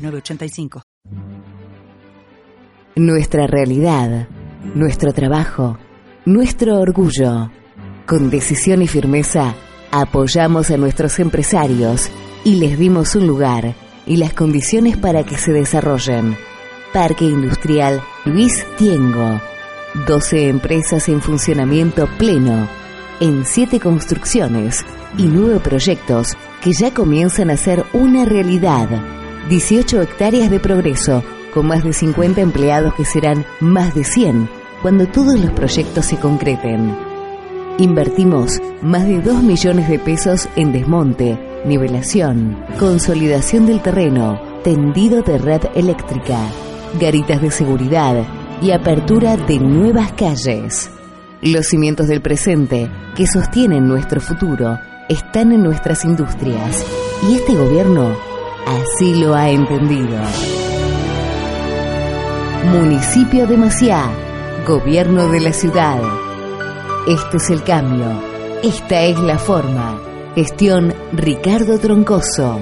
906985. Nuestra realidad, nuestro trabajo, nuestro orgullo. Con decisión y firmeza, apoyamos a nuestros empresarios y les dimos un lugar y las condiciones para que se desarrollen. Parque Industrial Luis Tiengo. 12 empresas en funcionamiento pleno, en 7 construcciones y 9 proyectos que ya comienzan a ser una realidad. 18 hectáreas de progreso, con más de 50 empleados que serán más de 100 cuando todos los proyectos se concreten. Invertimos más de 2 millones de pesos en desmonte, nivelación, consolidación del terreno, tendido de red eléctrica, garitas de seguridad y apertura de nuevas calles. Los cimientos del presente que sostienen nuestro futuro están en nuestras industrias y este gobierno así lo ha entendido. Municipio de Maciá, Gobierno de la Ciudad. Este es el cambio. Esta es la forma. Gestión Ricardo Troncoso.